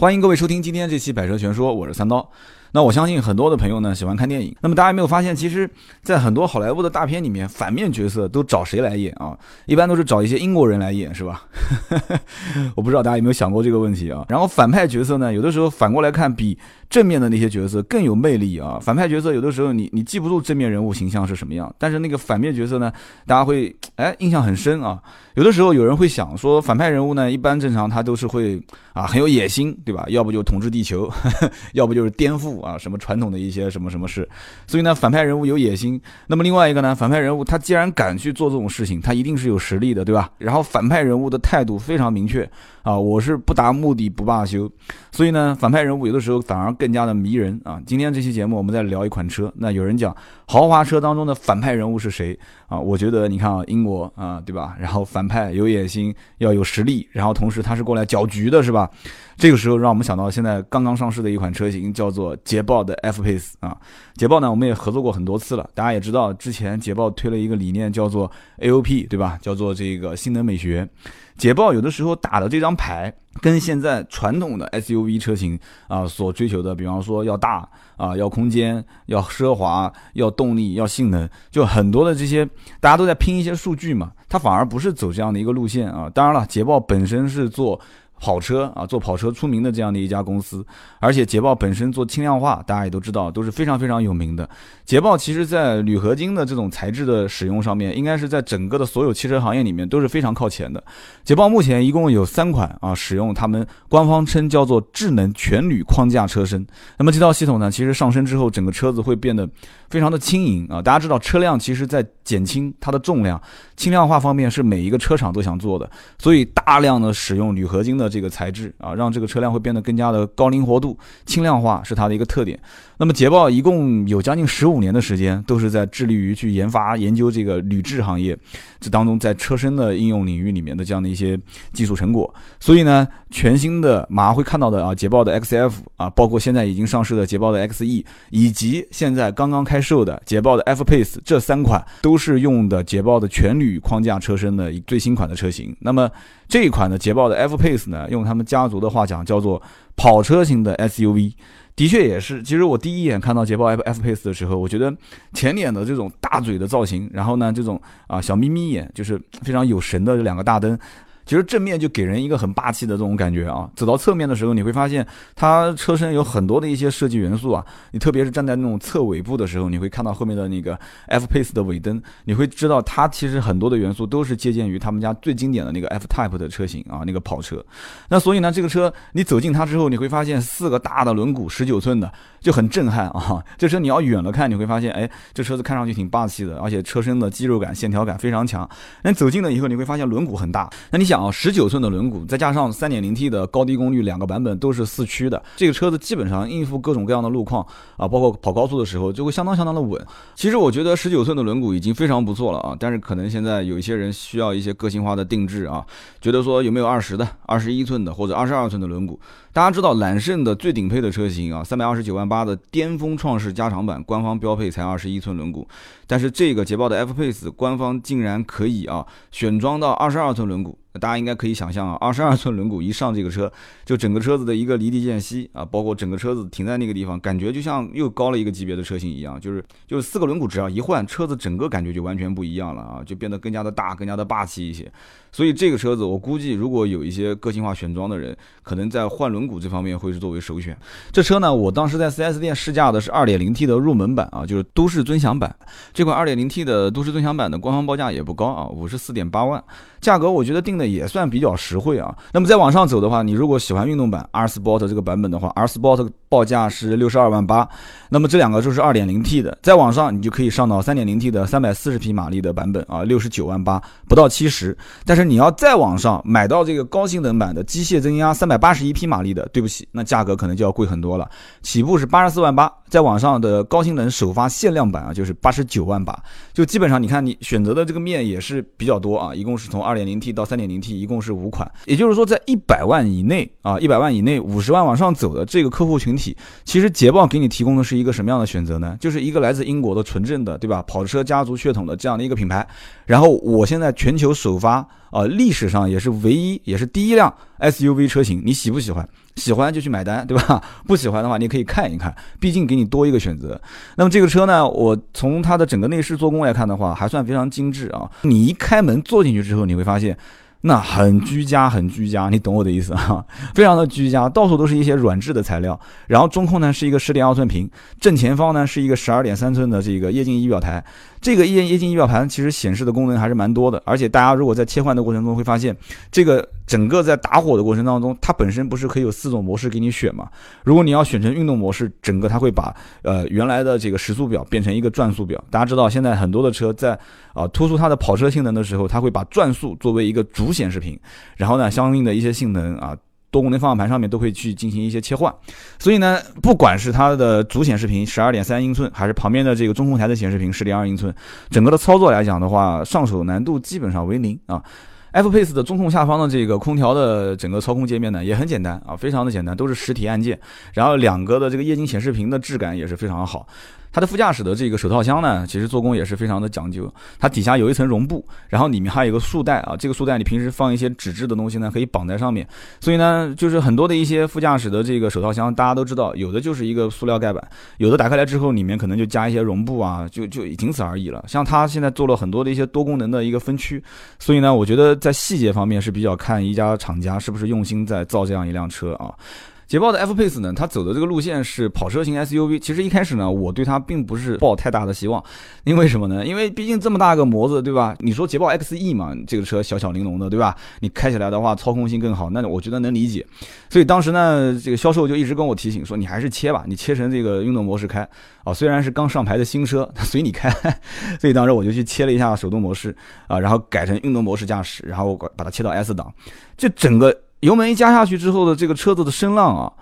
欢迎各位收听今天这期《百车全说》，我是三刀。那我相信很多的朋友呢喜欢看电影。那么大家有没有发现，其实，在很多好莱坞的大片里面，反面角色都找谁来演啊？一般都是找一些英国人来演，是吧？我不知道大家有没有想过这个问题啊？然后反派角色呢，有的时候反过来看，比正面的那些角色更有魅力啊。反派角色有的时候你你记不住正面人物形象是什么样，但是那个反面角色呢，大家会哎印象很深啊。有的时候有人会想说，反派人物呢，一般正常他都是会啊很有野心，对吧？要不就统治地球，要不就是颠覆。啊，什么传统的一些什么什么事，所以呢，反派人物有野心。那么另外一个呢，反派人物他既然敢去做这种事情，他一定是有实力的，对吧？然后反派人物的态度非常明确啊，我是不达目的不罢休。所以呢，反派人物有的时候反而更加的迷人啊。今天这期节目我们在聊一款车，那有人讲豪华车当中的反派人物是谁啊？我觉得你看啊，英国啊，对吧？然后反派有野心，要有实力，然后同时他是过来搅局的，是吧？这个时候让我们想到现在刚刚上市的一款车型，叫做捷豹的 F Pace 啊。捷豹呢，我们也合作过很多次了，大家也知道，之前捷豹推了一个理念叫做 AOP，对吧？叫做这个性能美学。捷豹有的时候打的这张牌，跟现在传统的 SUV 车型啊所追求的，比方说要大啊，要空间，要奢华，要动力，要性能，就很多的这些大家都在拼一些数据嘛，它反而不是走这样的一个路线啊。当然了，捷豹本身是做。跑车啊，做跑车出名的这样的一家公司，而且捷豹本身做轻量化，大家也都知道，都是非常非常有名的。捷豹其实在铝合金的这种材质的使用上面，应该是在整个的所有汽车行业里面都是非常靠前的。捷豹目前一共有三款啊，使用他们官方称叫做智能全铝框架车身。那么这套系统呢，其实上身之后，整个车子会变得非常的轻盈啊。大家知道，车辆其实在减轻它的重量，轻量化方面是每一个车厂都想做的，所以大量的使用铝合金的。这个材质啊，让这个车辆会变得更加的高灵活度、轻量化，是它的一个特点。那么捷豹一共有将近十五年的时间，都是在致力于去研发、研究这个铝制行业，这当中在车身的应用领域里面的这样的一些技术成果。所以呢，全新的马上会看到的啊，捷豹的 XF 啊，包括现在已经上市的捷豹的 XE，以及现在刚刚开售的捷豹的 F Pace，这三款都是用的捷豹的全铝框架车身的最新款的车型。那么这一款的捷豹的 F Pace 呢，用他们家族的话讲，叫做跑车型的 SUV。的确也是，其实我第一眼看到捷豹 F F Pace 的时候，我觉得前脸的这种大嘴的造型，然后呢，这种啊小眯眯眼，就是非常有神的这两个大灯。其实正面就给人一个很霸气的这种感觉啊，走到侧面的时候，你会发现它车身有很多的一些设计元素啊。你特别是站在那种侧尾部的时候，你会看到后面的那个 F Pace 的尾灯，你会知道它其实很多的元素都是借鉴于他们家最经典的那个 F Type 的车型啊，那个跑车。那所以呢，这个车你走进它之后，你会发现四个大的轮毂，十九寸的就很震撼啊。这车你要远了看，你会发现，哎，这车子看上去挺霸气的，而且车身的肌肉感、线条感非常强。那走近了以后，你会发现轮毂很大。那你想。啊，十九寸的轮毂，再加上三点零 T 的高低功率，两个版本都是四驱的，这个车子基本上应付各种各样的路况啊，包括跑高速的时候就会相当相当的稳。其实我觉得十九寸的轮毂已经非常不错了啊，但是可能现在有一些人需要一些个性化的定制啊，觉得说有没有二十的、二十一寸的或者二十二寸的轮毂？大家知道揽胜的最顶配的车型啊，三百二十九万八的巅峰创世加长版，官方标配才二十一寸轮毂，但是这个捷豹的 F Pace 官方竟然可以啊选装到二十二寸轮毂。大家应该可以想象啊，二十二寸轮毂一上这个车，就整个车子的一个离地间隙啊，包括整个车子停在那个地方，感觉就像又高了一个级别的车型一样，就是就是四个轮毂只要一换，车子整个感觉就完全不一样了啊，就变得更加的大，更加的霸气一些。所以这个车子我估计，如果有一些个性化选装的人，可能在换轮毂这方面会是作为首选。这车呢，我当时在 4S 店试驾的是 2.0T 的入门版啊，就是都市尊享版。这款 2.0T 的都市尊享版的官方报价也不高啊，五十四点八万。价格我觉得定的也算比较实惠啊。那么再往上走的话，你如果喜欢运动版 R Sport 这个版本的话，R Sport 报价是六十二万八。那么这两个就是二点零 T 的，再往上你就可以上到三点零 T 的三百四十匹马力的版本啊，六十九万八，不到七十。但是你要再往上买到这个高性能版的机械增压三百八十一匹马力的，对不起，那价格可能就要贵很多了，起步是八十四万八。再往上的高性能首发限量版啊，就是八十九万八，就基本上你看你选择的这个面也是比较多啊，一共是从二点零 T 到三点零 T，一共是五款，也就是说在一百万以内啊，一百万以内五十万往上走的这个客户群体。其实捷豹给你提供的是一个什么样的选择呢？就是一个来自英国的纯正的，对吧？跑车家族血统的这样的一个品牌。然后我现在全球首发，啊，历史上也是唯一，也是第一辆 SUV 车型。你喜不喜欢？喜欢就去买单，对吧？不喜欢的话，你可以看一看，毕竟给你多一个选择。那么这个车呢，我从它的整个内饰做工来看的话，还算非常精致啊。你一开门坐进去之后，你会发现。那很居家，很居家，你懂我的意思啊？非常的居家，到处都是一些软质的材料。然后中控呢是一个十点二寸屏，正前方呢是一个十二点三寸的这个液晶仪表台。这个液液晶仪表盘其实显示的功能还是蛮多的，而且大家如果在切换的过程中会发现，这个整个在打火的过程当中，它本身不是可以有四种模式给你选嘛？如果你要选成运动模式，整个它会把呃原来的这个时速表变成一个转速表。大家知道现在很多的车在啊突出它的跑车性能的时候，它会把转速作为一个主显示屏，然后呢相应的一些性能啊。多功能方向盘上面都会去进行一些切换，所以呢，不管是它的主显示屏十二点三英寸，还是旁边的这个中控台的显示屏十点二英寸，整个的操作来讲的话，上手难度基本上为零啊。F Pace 的中控下方的这个空调的整个操控界面呢，也很简单啊，非常的简单，都是实体按键，然后两个的这个液晶显示屏的质感也是非常好。它的副驾驶的这个手套箱呢，其实做工也是非常的讲究。它底下有一层绒布，然后里面还有一个束带啊。这个束带你平时放一些纸质的东西呢，可以绑在上面。所以呢，就是很多的一些副驾驶的这个手套箱，大家都知道，有的就是一个塑料盖板，有的打开来之后，里面可能就加一些绒布啊，就就仅此而已了。像它现在做了很多的一些多功能的一个分区，所以呢，我觉得在细节方面是比较看一家厂家是不是用心在造这样一辆车啊。捷豹的 F Pace 呢，它走的这个路线是跑车型 SUV。其实一开始呢，我对它并不是抱太大的希望，因为什么呢？因为毕竟这么大个模子，对吧？你说捷豹 XE 嘛，这个车小巧玲珑的，对吧？你开起来的话，操控性更好，那我觉得能理解。所以当时呢，这个销售就一直跟我提醒说，你还是切吧，你切成这个运动模式开啊。虽然是刚上牌的新车，随你开。所以当时我就去切了一下手动模式啊，然后改成运动模式驾驶，然后把它切到 S 档，这整个。油门一加下去之后的这个车子的声浪啊。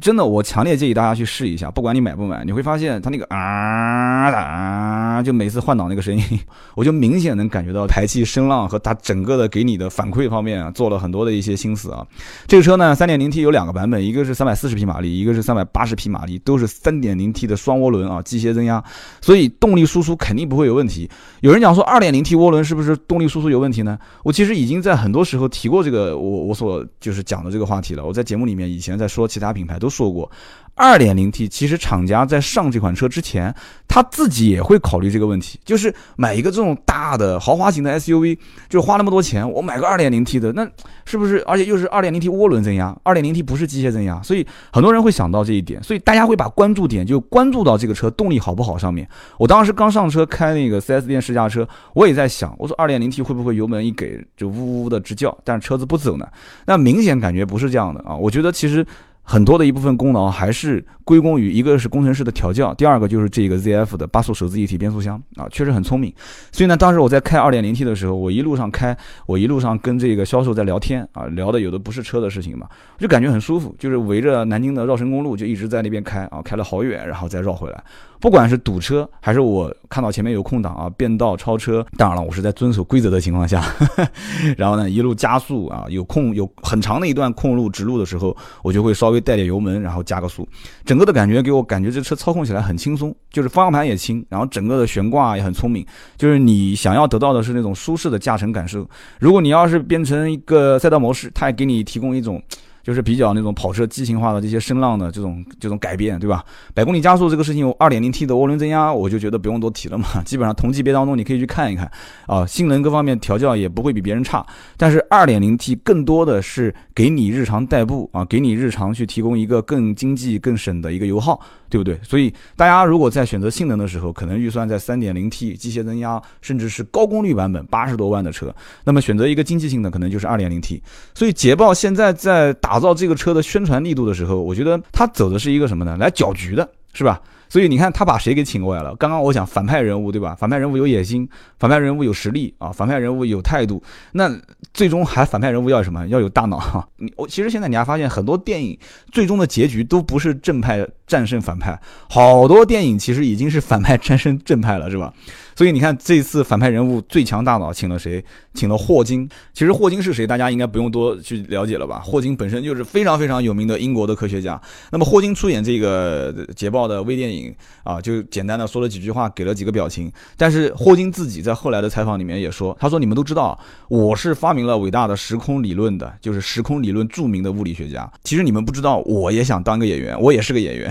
真的，我强烈建议大家去试一下，不管你买不买，你会发现它那个啊啊，就每次换挡那个声音，我就明显能感觉到排气声浪和它整个的给你的反馈方面啊，做了很多的一些心思啊。这个车呢，3.0T 有两个版本，一个是340匹马力，一个是380匹马力，都是 3.0T 的双涡轮啊，机械增压，所以动力输出肯定不会有问题。有人讲说 2.0T 涡轮是不是动力输出有问题呢？我其实已经在很多时候提过这个，我我所就是讲的这个话题了。我在节目里面以前在说其他品牌。都说过。二点零 T 其实厂家在上这款车之前，他自己也会考虑这个问题，就是买一个这种大的豪华型的 SUV，就花那么多钱，我买个二点零 T 的，那是不是？而且又是二点零 T 涡轮增压，二点零 T 不是机械增压，所以很多人会想到这一点，所以大家会把关注点就关注到这个车动力好不好上面。我当时刚上车开那个 4S 店试驾车，我也在想，我说二点零 T 会不会油门一给就呜呜的直叫，但是车子不走呢？那明显感觉不是这样的啊，我觉得其实。很多的一部分功劳还是归功于一个是工程师的调教，第二个就是这个 ZF 的八速手自一体变速箱啊，确实很聪明。所以呢，当时我在开 2.0T 的时候，我一路上开，我一路上跟这个销售在聊天啊，聊的有的不是车的事情嘛，就感觉很舒服，就是围着南京的绕城公路就一直在那边开啊，开了好远，然后再绕回来。不管是堵车，还是我看到前面有空档啊，变道超车，当然了，我是在遵守规则的情况下，然后呢，一路加速啊，有空有很长的一段空路直路的时候，我就会稍微带点油门，然后加个速，整个的感觉给我感觉这车操控起来很轻松，就是方向盘也轻，然后整个的悬挂也很聪明，就是你想要得到的是那种舒适的驾乘感受。如果你要是变成一个赛道模式，它也给你提供一种。就是比较那种跑车激情化的这些声浪的这种这种改变，对吧？百公里加速这个事情，二点零 T 的涡轮增压，我就觉得不用多提了嘛。基本上同级别当中，你可以去看一看啊，性能各方面调教也不会比别人差。但是二点零 T 更多的是给你日常代步啊，给你日常去提供一个更经济、更省的一个油耗。对不对？所以大家如果在选择性能的时候，可能预算在三点零 T 机械增压，甚至是高功率版本八十多万的车，那么选择一个经济性的，可能就是二点零 T。所以捷豹现在在打造这个车的宣传力度的时候，我觉得它走的是一个什么呢？来搅局的，是吧？所以你看他把谁给请过来了？刚刚我讲反派人物对吧？反派人物有野心，反派人物有实力啊，反派人物有态度。那最终还反派人物要什么？要有大脑。你我其实现在你还发现很多电影最终的结局都不是正派战胜反派，好多电影其实已经是反派战胜正派了，是吧？所以你看，这次反派人物最强大脑请了谁？请了霍金。其实霍金是谁，大家应该不用多去了解了吧？霍金本身就是非常非常有名的英国的科学家。那么霍金出演这个捷豹的微电影啊，就简单的说了几句话，给了几个表情。但是霍金自己在后来的采访里面也说，他说：“你们都知道，我是发明了伟大的时空理论的，就是时空理论著名的物理学家。其实你们不知道，我也想当个演员，我也是个演员，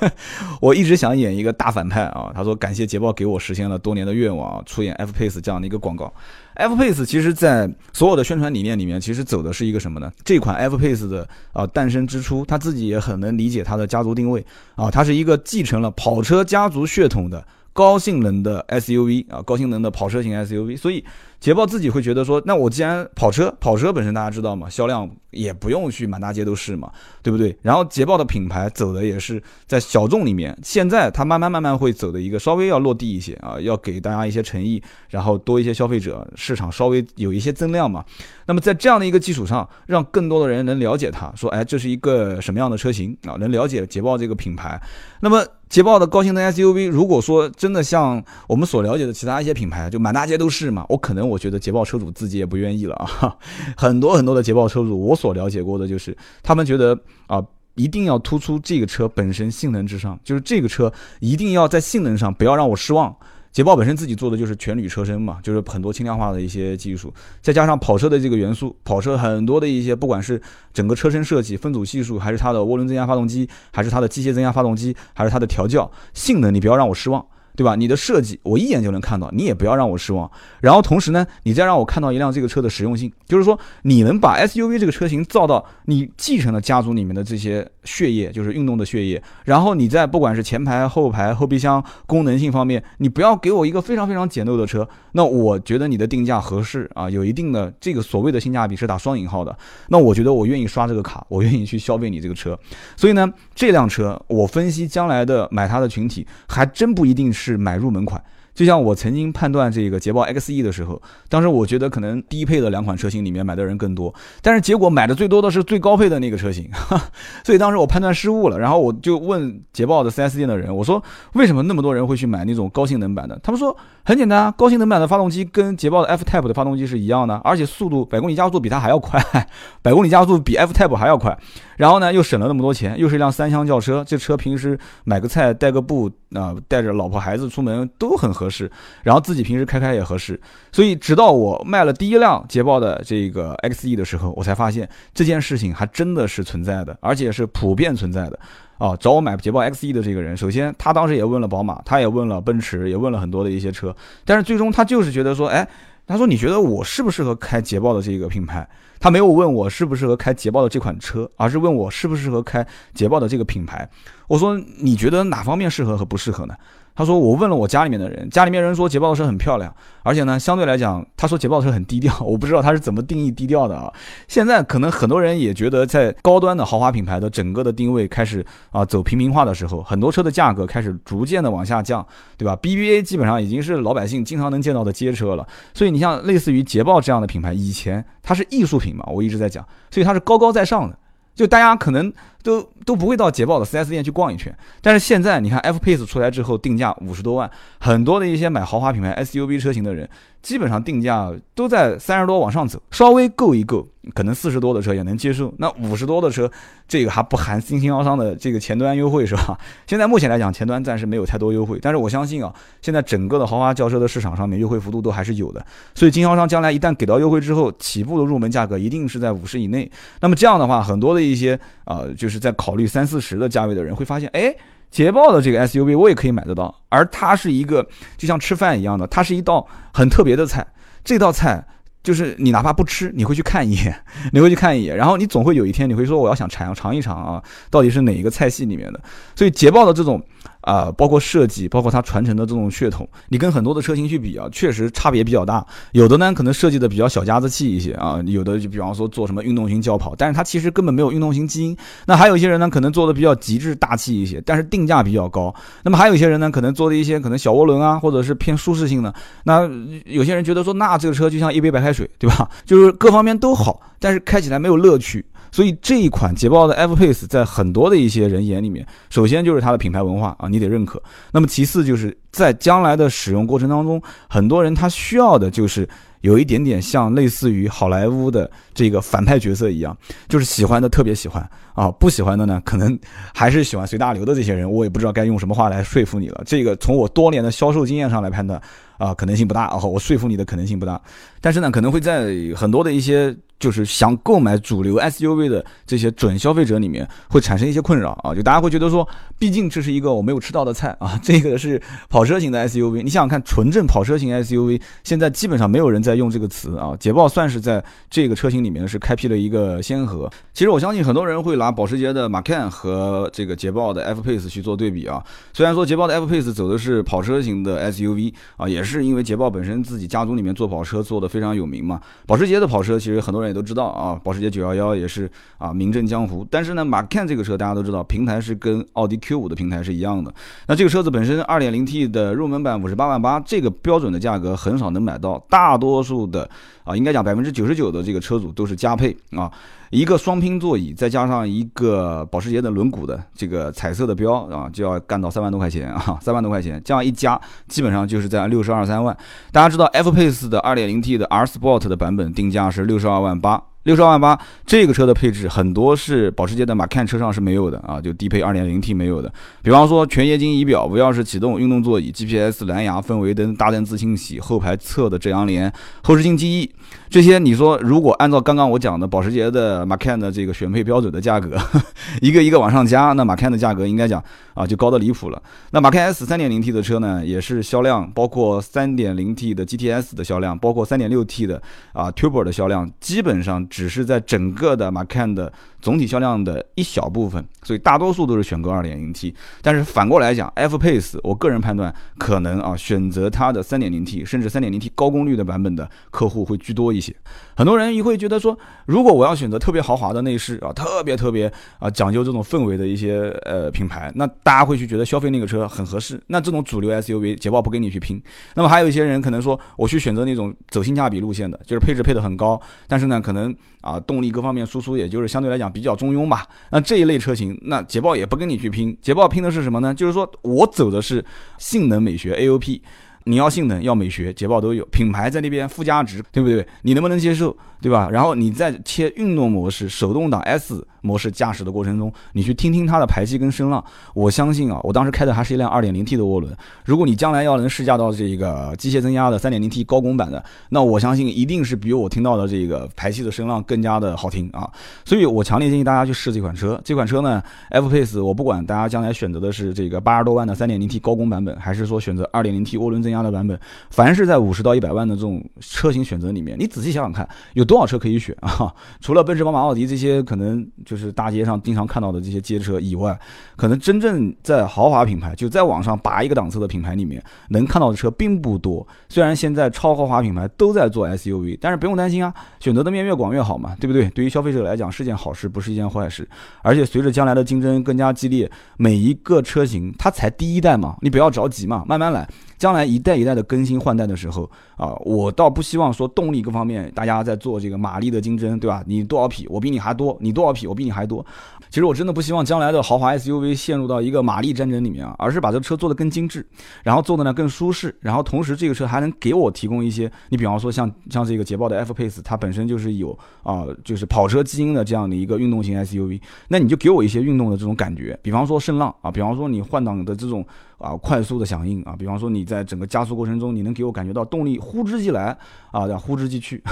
我一直想演一个大反派啊。”他说：“感谢捷豹给我实现了多年年。”的愿望啊出演 F Pace 这样的一个广告，F Pace 其实在所有的宣传理念里面，其实走的是一个什么呢？这款 F Pace 的啊诞生之初，他自己也很能理解它的家族定位啊，它是一个继承了跑车家族血统的高性能的 SUV 啊，高性能的跑车型 SUV，所以。捷豹自己会觉得说，那我既然跑车，跑车本身大家知道嘛，销量也不用去满大街都是嘛，对不对？然后捷豹的品牌走的也是在小众里面，现在它慢慢慢慢会走的一个稍微要落地一些啊，要给大家一些诚意，然后多一些消费者，市场稍微有一些增量嘛。那么在这样的一个基础上，让更多的人能了解它，说，哎，这是一个什么样的车型啊？能了解捷豹这个品牌。那么捷豹的高性能 SUV，如果说真的像我们所了解的其他一些品牌，就满大街都是嘛，我可能。我觉得捷豹车主自己也不愿意了啊，很多很多的捷豹车主，我所了解过的就是，他们觉得啊，一定要突出这个车本身性能之上，就是这个车一定要在性能上不要让我失望。捷豹本身自己做的就是全铝车身嘛，就是很多轻量化的一些技术，再加上跑车的这个元素，跑车很多的一些，不管是整个车身设计、分组系数，还是它的涡轮增压发动机，还是它的机械增压发动机，还是它的调教性能，你不要让我失望。对吧？你的设计我一眼就能看到，你也不要让我失望。然后同时呢，你再让我看到一辆这个车的实用性，就是说你能把 SUV 这个车型造到你继承了家族里面的这些血液，就是运动的血液。然后你在不管是前排、后排、后备箱功能性方面，你不要给我一个非常非常简陋的车。那我觉得你的定价合适啊，有一定的这个所谓的性价比是打双引号的。那我觉得我愿意刷这个卡，我愿意去消费你这个车。所以呢，这辆车我分析将来的买它的群体还真不一定是。买入门款，就像我曾经判断这个捷豹 XE 的时候，当时我觉得可能低配的两款车型里面买的人更多，但是结果买的最多的是最高配的那个车型，所以当时我判断失误了。然后我就问捷豹的 4S 店的人，我说为什么那么多人会去买那种高性能版的？他们说很简单啊，高性能版的发动机跟捷豹的 F Type 的发动机是一样的，而且速度百公里加速比它还要快，百公里加速比 F Type 还要快。然后呢，又省了那么多钱，又是一辆三厢轿车，这车平时买个菜带个布啊，带着老婆孩子出门都很合适，然后自己平时开开也合适。所以直到我卖了第一辆捷豹的这个 XE 的时候，我才发现这件事情还真的是存在的，而且是普遍存在的。啊，找我买捷豹 XE 的这个人，首先他当时也问了宝马，他也问了奔驰，也问了很多的一些车，但是最终他就是觉得说，哎，他说你觉得我适不适合开捷豹的这个品牌？他没有问我适不适合开捷豹的这款车，而是问我适不适合开捷豹的这个品牌。我说你觉得哪方面适合和不适合呢？他说我问了我家里面的人，家里面人说捷豹的车很漂亮，而且呢相对来讲，他说捷豹车很低调。我不知道他是怎么定义低调的啊。现在可能很多人也觉得，在高端的豪华品牌的整个的定位开始啊走平民化的时候，很多车的价格开始逐渐的往下降，对吧？BBA 基本上已经是老百姓经常能见到的街车了。所以你像类似于捷豹这样的品牌，以前它是艺术品嘛，我一直在讲，所以它是高高在上的。就大家可能都都不会到捷豹的 4S 店去逛一圈，但是现在你看 F Pace 出来之后，定价五十多万，很多的一些买豪华品牌 SUV 车型的人。基本上定价都在三十多往上走，稍微够一够，可能四十多的车也能接受。那五十多的车，这个还不含新兴商的这个前端优惠是吧？现在目前来讲，前端暂时没有太多优惠，但是我相信啊，现在整个的豪华轿车的市场上面优惠幅度都还是有的。所以经销商将来一旦给到优惠之后，起步的入门价格一定是在五十以内。那么这样的话，很多的一些啊，就就是在考虑三四十的价位的人会发现，哎。捷豹的这个 SUV 我也可以买得到，而它是一个就像吃饭一样的，它是一道很特别的菜。这道菜。就是你哪怕不吃，你会去看一眼，你会去看一眼，然后你总会有一天你会说我要想尝尝一尝啊，到底是哪一个菜系里面的。所以捷豹的这种啊，包括设计，包括它传承的这种血统，你跟很多的车型去比啊，确实差别比较大。有的呢可能设计的比较小家子气一些啊，有的就比方说做什么运动型轿跑，但是它其实根本没有运动型基因。那还有一些人呢可能做的比较极致大气一些，但是定价比较高。那么还有一些人呢可能做的一些可能小涡轮啊，或者是偏舒适性的。那有些人觉得说，那这个车就像一杯白开水。对吧？就是各方面都好，但是开起来没有乐趣。所以这一款捷豹的 F Pace 在很多的一些人眼里面，首先就是它的品牌文化啊，你得认可。那么其次就是在将来的使用过程当中，很多人他需要的就是有一点点像类似于好莱坞的这个反派角色一样，就是喜欢的特别喜欢啊，不喜欢的呢，可能还是喜欢随大流的这些人，我也不知道该用什么话来说服你了。这个从我多年的销售经验上来判断。啊，可能性不大啊，我说服你的可能性不大，但是呢，可能会在很多的一些就是想购买主流 SUV 的这些准消费者里面会产生一些困扰啊，就大家会觉得说，毕竟这是一个我没有吃到的菜啊，这个是跑车型的 SUV，你想想看，纯正跑车型 SUV 现在基本上没有人在用这个词啊，捷豹算是在这个车型里面是开辟了一个先河。其实我相信很多人会拿保时捷的 Macan 和这个捷豹的 F Pace 去做对比啊，虽然说捷豹的 F Pace 走的是跑车型的 SUV 啊，也是。是因为捷豹本身自己家族里面做跑车做的非常有名嘛，保时捷的跑车其实很多人也都知道啊，保时捷911也是啊名震江湖。但是呢，Macan 这个车大家都知道，平台是跟奥迪 Q5 的平台是一样的。那这个车子本身 2.0T 的入门版五十八万八，这个标准的价格很少能买到，大多数的啊，应该讲百分之九十九的这个车主都是加配啊。一个双拼座椅，再加上一个保时捷的轮毂的这个彩色的标啊，就要干到三万多块钱啊，三万多块钱，这样一加，基本上就是在六十二三万。大家知道 F Pace 的 2.0T 的 R Sport 的版本定价是六十二万八。六十二万八，这个车的配置很多是保时捷的 Macan 车上是没有的啊，就低配二点零 T 没有的。比方说全液晶仪表、无钥匙启动、运动座椅、GPS、蓝牙、氛围灯、大灯自清洗、后排侧的遮阳帘、后视镜记忆，这些你说如果按照刚刚我讲的保时捷的马 can 的这个选配标准的价格，一个一个往上加，那马 can 的价格应该讲啊就高的离谱了。那马 can S 三点零 T 的车呢，也是销量包括三点零 T 的 GTS 的销量，包括三点六 T 的啊 Turbo 的销量，基本上。只是在整个的 Macan 的总体销量的一小部分，所以大多数都是选购 2.0T。但是反过来讲，F Pace，我个人判断可能啊，选择它的 3.0T 甚至 3.0T 高功率的版本的客户会居多一些。很多人也会觉得说，如果我要选择特别豪华的内饰啊，特别特别啊讲究这种氛围的一些呃品牌，那大家会去觉得消费那个车很合适。那这种主流 SUV，捷豹不跟你去拼。那么还有一些人可能说，我去选择那种走性价比路线的，就是配置配的很高。但是呢，可能啊，动力各方面输出也就是相对来讲比较中庸吧。那这一类车型，那捷豹也不跟你去拼。捷豹拼的是什么呢？就是说我走的是性能美学 AOP，你要性能要美学，捷豹都有。品牌在那边附加值，对不对？你能不能接受？对吧？然后你在切运动模式，手动挡 S 模式驾驶的过程中，你去听听它的排气跟声浪。我相信啊，我当时开的还是一辆 2.0T 的涡轮。如果你将来要能试驾到这个机械增压的 3.0T 高功版的，那我相信一定是比我听到的这个排气的声浪更加的好听啊。所以我强烈建议大家去试这款车。这款车呢，F Pace，我不管大家将来选择的是这个八十多万的 3.0T 高功版本，还是说选择 2.0T 涡轮增压的版本，凡是在五十到一百万的这种车型选择里面，你仔细想想看，有。多少车可以选啊？除了奔驰、宝马、奥迪这些可能就是大街上经常看到的这些街车以外，可能真正在豪华品牌就在网上拔一个档次的品牌里面能看到的车并不多。虽然现在超豪华品牌都在做 SUV，但是不用担心啊，选择的面越广越好嘛，对不对？对于消费者来讲是件好事，不是一件坏事。而且随着将来的竞争更加激烈，每一个车型它才第一代嘛，你不要着急嘛，慢慢来。将来一代一代的更新换代的时候啊，我倒不希望说动力各方面大家在做这个马力的竞争，对吧？你多少匹，我比你还多；你多少匹，我比你还多。其实我真的不希望将来的豪华 SUV 陷入到一个马力战争里面啊，而是把这个车做得更精致，然后做的呢更舒适，然后同时这个车还能给我提供一些，你比方说像像这个捷豹的 F Pace，它本身就是有啊，就是跑车基因的这样的一个运动型 SUV，那你就给我一些运动的这种感觉，比方说声浪啊，比方说你换挡的这种。啊快速的响应啊，比方说你在整个加速过程中，你能给我感觉到动力呼之即来啊，叫呼之即去，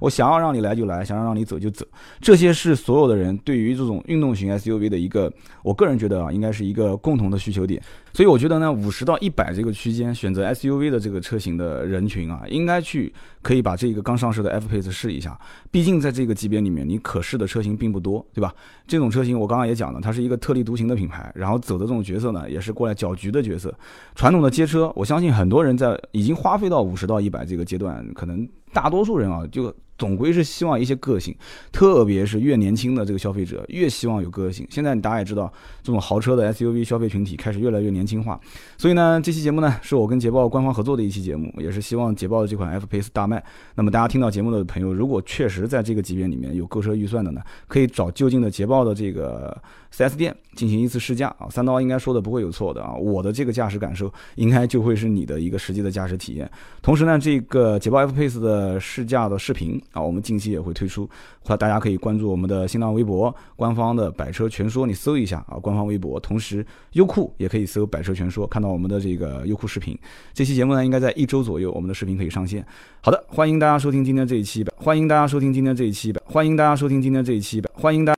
我想要让你来就来，想要让你走就走，这些是所有的人对于这种运动型 SUV 的一个，我个人觉得啊，应该是一个共同的需求点。所以我觉得呢，五十到一百这个区间选择 SUV 的这个车型的人群啊，应该去可以把这个刚上市的 F Pace 试一下。毕竟在这个级别里面，你可试的车型并不多，对吧？这种车型我刚刚也讲了，它是一个特立独行的品牌，然后走的这种角色呢，也是过来搅局的角色。传统的街车，我相信很多人在已经花费到五十到一百这个阶段，可能大多数人啊就。总归是希望一些个性，特别是越年轻的这个消费者越希望有个性。现在大家也知道，这种豪车的 SUV 消费群体开始越来越年轻化，所以呢，这期节目呢是我跟捷豹官方合作的一期节目，也是希望捷豹的这款 F Pace 大卖。那么大家听到节目的朋友，如果确实在这个级别里面有购车预算的呢，可以找就近的捷豹的这个 4S 店进行一次试驾啊。三刀应该说的不会有错的啊，我的这个驾驶感受应该就会是你的一个实际的驾驶体验。同时呢，这个捷豹 F Pace 的试驾的视频。啊，我们近期也会推出，或大家可以关注我们的新浪微博官方的百车全说，你搜一下啊，官方微博，同时优酷也可以搜百车全说，看到我们的这个优酷视频。这期节目呢，应该在一周左右，我们的视频可以上线。好的，欢迎大家收听今天这一期，欢迎大家收听今天这一期，欢迎大家收听今天这一期，欢迎大。